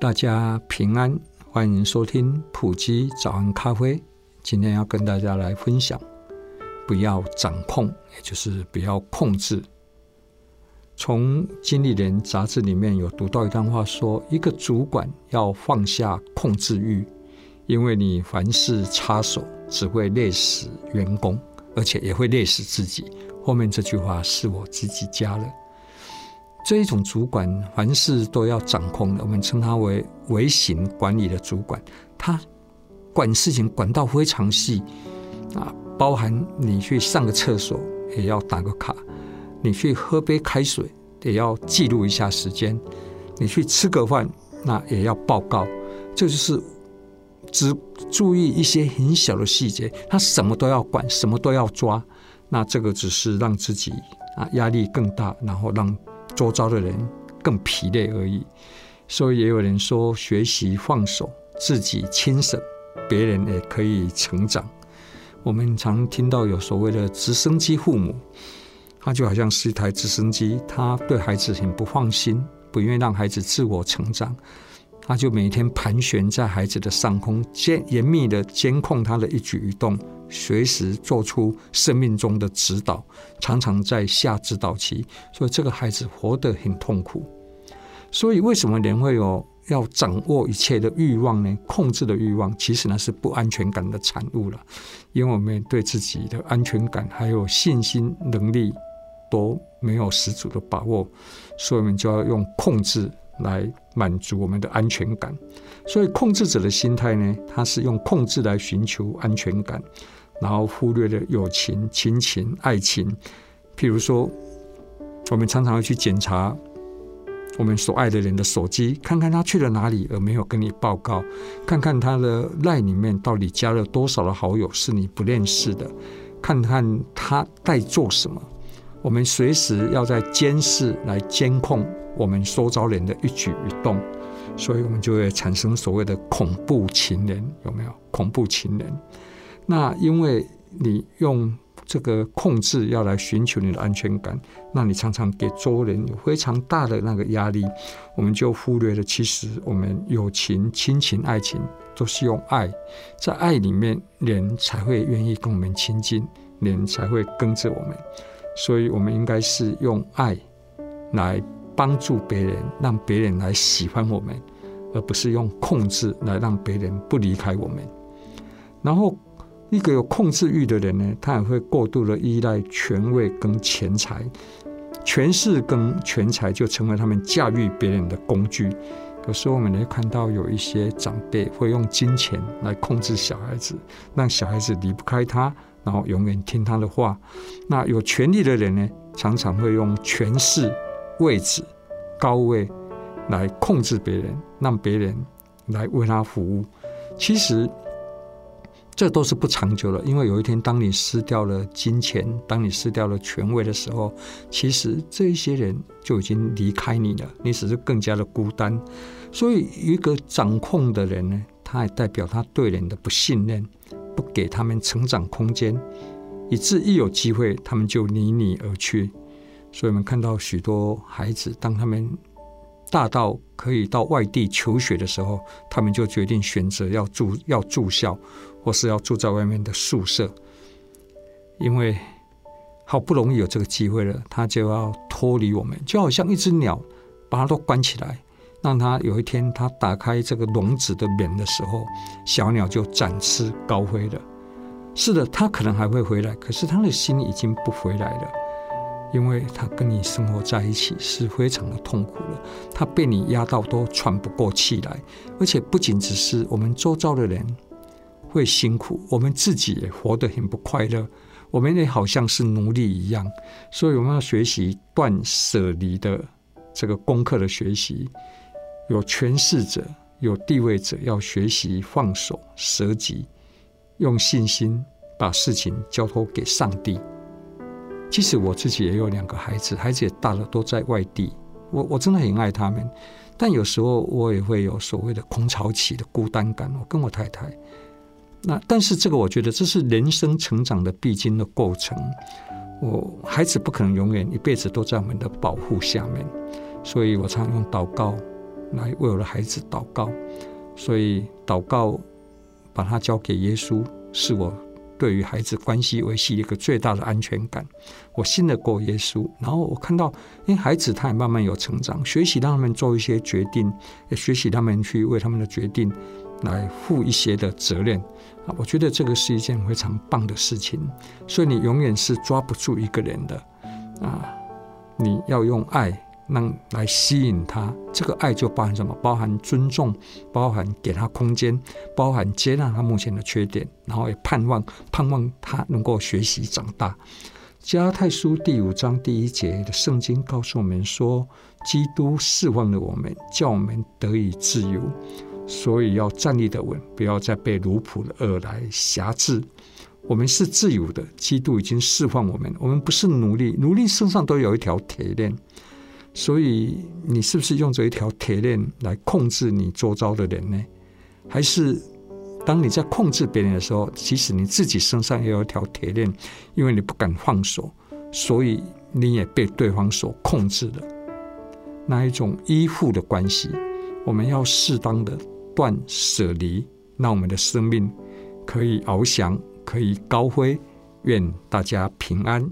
大家平安，欢迎收听埔基早安咖啡。今天要跟大家来分享，不要掌控，也就是不要控制。从《经理人》杂志里面有读到一段话，说一个主管要放下控制欲，因为你凡事插手，只会累死员工，而且也会累死自己。后面这句话是我自己加了。这一种主管，凡事都要掌控的，我们称他为微型管理的主管。他管事情管到非常细啊，包含你去上个厕所也要打个卡，你去喝杯开水也要记录一下时间，你去吃个饭那也要报告。这就是只注意一些很小的细节，他什么都要管，什么都要抓。那这个只是让自己啊压力更大，然后让。周遭的人更疲累而已，所以也有人说，学习放手，自己轻省，别人也可以成长。我们常听到有所谓的直升机父母，他就好像是一台直升机，他对孩子很不放心，不愿意让孩子自我成长。他就每天盘旋在孩子的上空，监严密的监控他的一举一动，随时做出生命中的指导，常常在下指导期，所以这个孩子活得很痛苦。所以为什么人会有要掌握一切的欲望呢？控制的欲望，其实呢是不安全感的产物了，因为我们对自己的安全感还有信心能力都没有十足的把握，所以我们就要用控制。来满足我们的安全感，所以控制者的心态呢，他是用控制来寻求安全感，然后忽略了友情、亲情、爱情。譬如说，我们常常会去检查我们所爱的人的手机，看看他去了哪里，而没有跟你报告；看看他的 LINE 里面到底加了多少的好友是你不认识的；看看他在做什么。我们随时要在监视来监控我们收招人的一举一动，所以我们就会产生所谓的恐怖情人，有没有？恐怖情人。那因为你用这个控制要来寻求你的安全感，那你常常给周围人有非常大的那个压力，我们就忽略了其实我们友情、亲情、爱情都是用爱，在爱里面人才会愿意跟我们亲近，人才会跟着我们。所以，我们应该是用爱来帮助别人，让别人来喜欢我们，而不是用控制来让别人不离开我们。然后，一个有控制欲的人呢，他也会过度的依赖权位跟钱财，权势跟权财就成为他们驾驭别人的工具。有时候，我们会看到有一些长辈会用金钱来控制小孩子，让小孩子离不开他。然后永远听他的话。那有权力的人呢，常常会用权势、位置、高位来控制别人，让别人来为他服务。其实这都是不长久的，因为有一天，当你失掉了金钱，当你失掉了权位的时候，其实这一些人就已经离开你了，你只是更加的孤单。所以，一个掌控的人呢，他也代表他对人的不信任。不给他们成长空间，以致一有机会，他们就离你而去。所以，我们看到许多孩子，当他们大到可以到外地求学的时候，他们就决定选择要住要住校，或是要住在外面的宿舍，因为好不容易有这个机会了，他就要脱离我们，就好像一只鸟，把它都关起来。让他有一天，他打开这个笼子的门的时候，小鸟就展翅高飞了。是的，他可能还会回来，可是他的心已经不回来了，因为他跟你生活在一起是非常的痛苦了。他被你压到都喘不过气来，而且不仅只是我们周遭的人会辛苦，我们自己也活得很不快乐。我们也好像是奴隶一样，所以我们要学习断舍离的这个功课的学习。有权势者、有地位者要学习放手、舍己，用信心把事情交托给上帝。其实我自己也有两个孩子，孩子也大了，都在外地。我我真的很爱他们，但有时候我也会有所谓的空巢期的孤单感。我跟我太太。那但是这个，我觉得这是人生成长的必经的过程。我孩子不可能永远一辈子都在我们的保护下面，所以我常用祷告来为我的孩子祷告。所以祷告把他交给耶稣，是我对于孩子关系维系一个最大的安全感。我信得过耶稣，然后我看到，因为孩子他也慢慢有成长，学习让他们做一些决定，也学习他们去为他们的决定来负一些的责任。啊，我觉得这个是一件非常棒的事情，所以你永远是抓不住一个人的啊！你要用爱让来吸引他，这个爱就包含什么？包含尊重，包含给他空间，包含接纳他目前的缺点，然后也盼望盼望他能够学习长大。加拉太书第五章第一节的圣经告诉我们说：基督释放了我们，叫我们得以自由。所以要站立得稳，不要再被奴仆的恶来挟制。我们是自由的，基督已经释放我们，我们不是奴隶。奴隶身上都有一条铁链，所以你是不是用这一条铁链来控制你周遭的人呢？还是当你在控制别人的时候，其实你自己身上也有一条铁链，因为你不敢放手，所以你也被对方所控制了。那一种依附的关系，我们要适当的。断舍离，让我们的生命可以翱翔，可以高飞。愿大家平安。